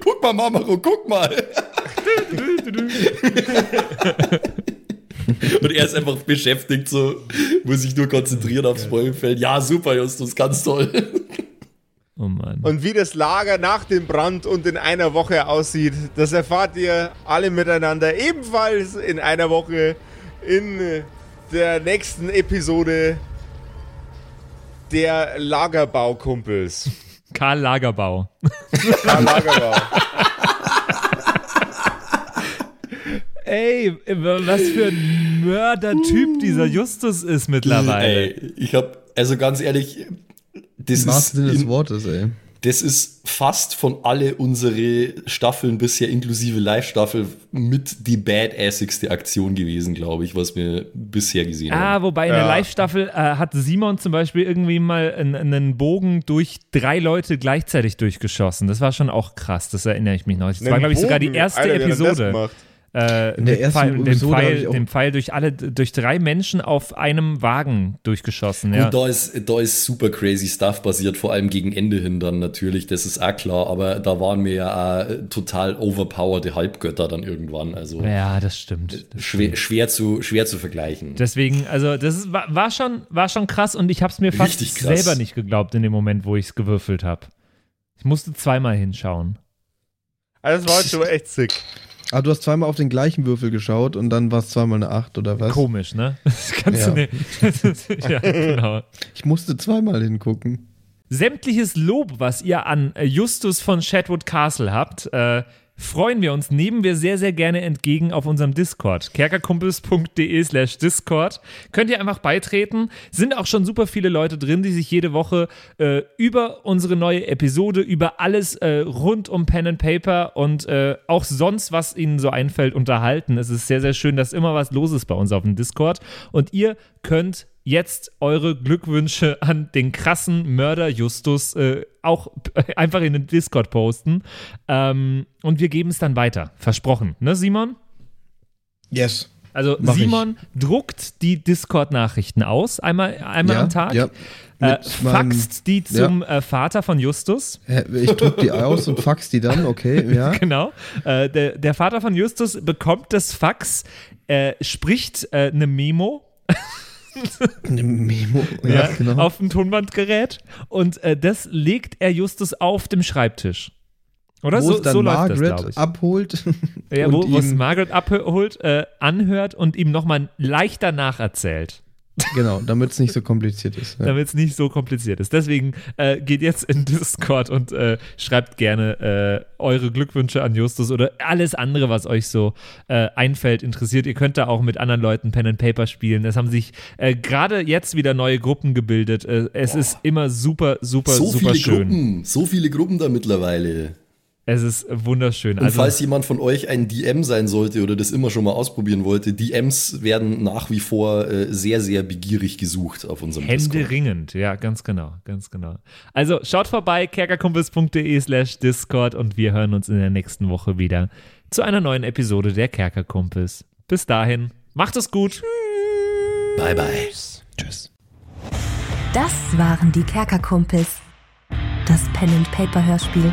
Guck mal, Marmaruk, guck mal. Er ist einfach beschäftigt, so, muss sich nur konzentrieren aufs Bäumfeld. Ja, super, Justus, ganz toll. Oh Mann. Und wie das Lager nach dem Brand und in einer Woche aussieht, das erfahrt ihr alle miteinander ebenfalls in einer Woche in der nächsten Episode der Lagerbaukumpels. Karl Lagerbau. Karl Lagerbau. Ey, was für ein Mördertyp dieser Justus ist mittlerweile. Ey, ich hab, also ganz ehrlich, das Im wahrsten Sinne ist, des Wortes, ey. das ist fast von alle unsere Staffeln bisher, inklusive Live-Staffel, mit die badassigste Aktion gewesen, glaube ich, was wir bisher gesehen Ah, haben. wobei in der Ja. Live-Staffel äh, hat Simon zum Beispiel irgendwie mal einen, einen Bogen durch drei Leute gleichzeitig durchgeschossen. Das war schon auch krass, das erinnere ich mich noch. Das war, glaube ich, sogar die erste Alter, er Episode. Äh, In der den ersten Pfeil, den, Pfeil, den Pfeil durch alle, durch drei Menschen auf einem Wagen durchgeschossen. Ja. Und da ist, da ist super crazy Stuff passiert, vor allem gegen Ende hin dann natürlich, das ist auch klar, aber da waren wir ja auch total overpowerte Halbgötter dann irgendwann, also ja, das stimmt. Das schwer, schwer, zu, schwer zu vergleichen. Deswegen, also das ist, war, war, schon, war schon krass und ich habe es mir fast selber nicht geglaubt in dem Moment, wo ich es gewürfelt habe. Ich musste zweimal hinschauen. Also das war schon echt sick. Ah, du hast zweimal auf den gleichen Würfel geschaut und dann war es zweimal eine 8 oder was? Komisch, ne? Das kannst Ja. du nicht. Ja, genau. Ich musste zweimal hingucken. Sämtliches Lob, was ihr an äh, Justus von Shadwood Castle habt, äh, freuen wir uns, nehmen wir sehr, sehr gerne entgegen auf unserem Discord. kerkerkumpels.de slash Discord. Könnt ihr einfach beitreten. Sind auch schon super viele Leute drin, die sich jede Woche äh, über unsere neue Episode, über alles äh, rund um Pen and Paper und äh, auch sonst, was ihnen so einfällt, unterhalten. Es ist sehr, sehr schön, dass immer was los ist bei uns auf dem Discord. Und ihr könnt jetzt eure Glückwünsche an den krassen Mörder Justus äh, auch einfach in den Discord posten. Ähm, und wir geben es dann weiter. Versprochen. Ne, Simon? Yes. Also Mach ich. Simon druckt die Discord-Nachrichten aus, einmal, einmal ja, am Tag. Ja. Äh, faxt die zum äh, Vater von Justus. Ich druck die aus und fax die dann, okay, ja. Genau. Äh, der, der Vater von Justus bekommt das Fax, äh, spricht äh, eine Memo Eine Memo. Ja, ja, genau. auf dem Tonbandgerät und äh, das legt er Justus auf dem Schreibtisch. Oder wo so, es dann so läuft das, Margaret ich. abholt. Ja, wo es Margaret abholt, äh, anhört und ihm nochmal leichter nacherzählt, Genau, damit es nicht so kompliziert ist. Ja. damit es nicht so kompliziert ist. Deswegen äh, geht jetzt in Discord und äh, schreibt gerne äh, eure Glückwünsche an Justus oder alles andere, was euch so äh, einfällt, interessiert. Ihr könnt da auch mit anderen Leuten Pen and Paper spielen. Es haben sich äh, gerade jetzt wieder neue Gruppen gebildet. Äh, es ist immer super, super, so super viele schön. Gruppen, so viele Gruppen da mittlerweile. Es ist wunderschön. Und Also, falls jemand von euch ein DM sein sollte oder das immer schon mal ausprobieren wollte, DMs werden nach wie vor äh, sehr, sehr begierig gesucht auf unserem Discord. Händeringend, ja, ganz genau, ganz genau. Also schaut vorbei, kerkerkumpels.de slash Discord und wir hören uns in der nächsten Woche wieder zu einer neuen Episode der Kerkerkumpels. Bis dahin, macht es gut. Bye, bye. Tschüss. Das waren die Kerkerkumpels. Das Pen and Paper Hörspiel.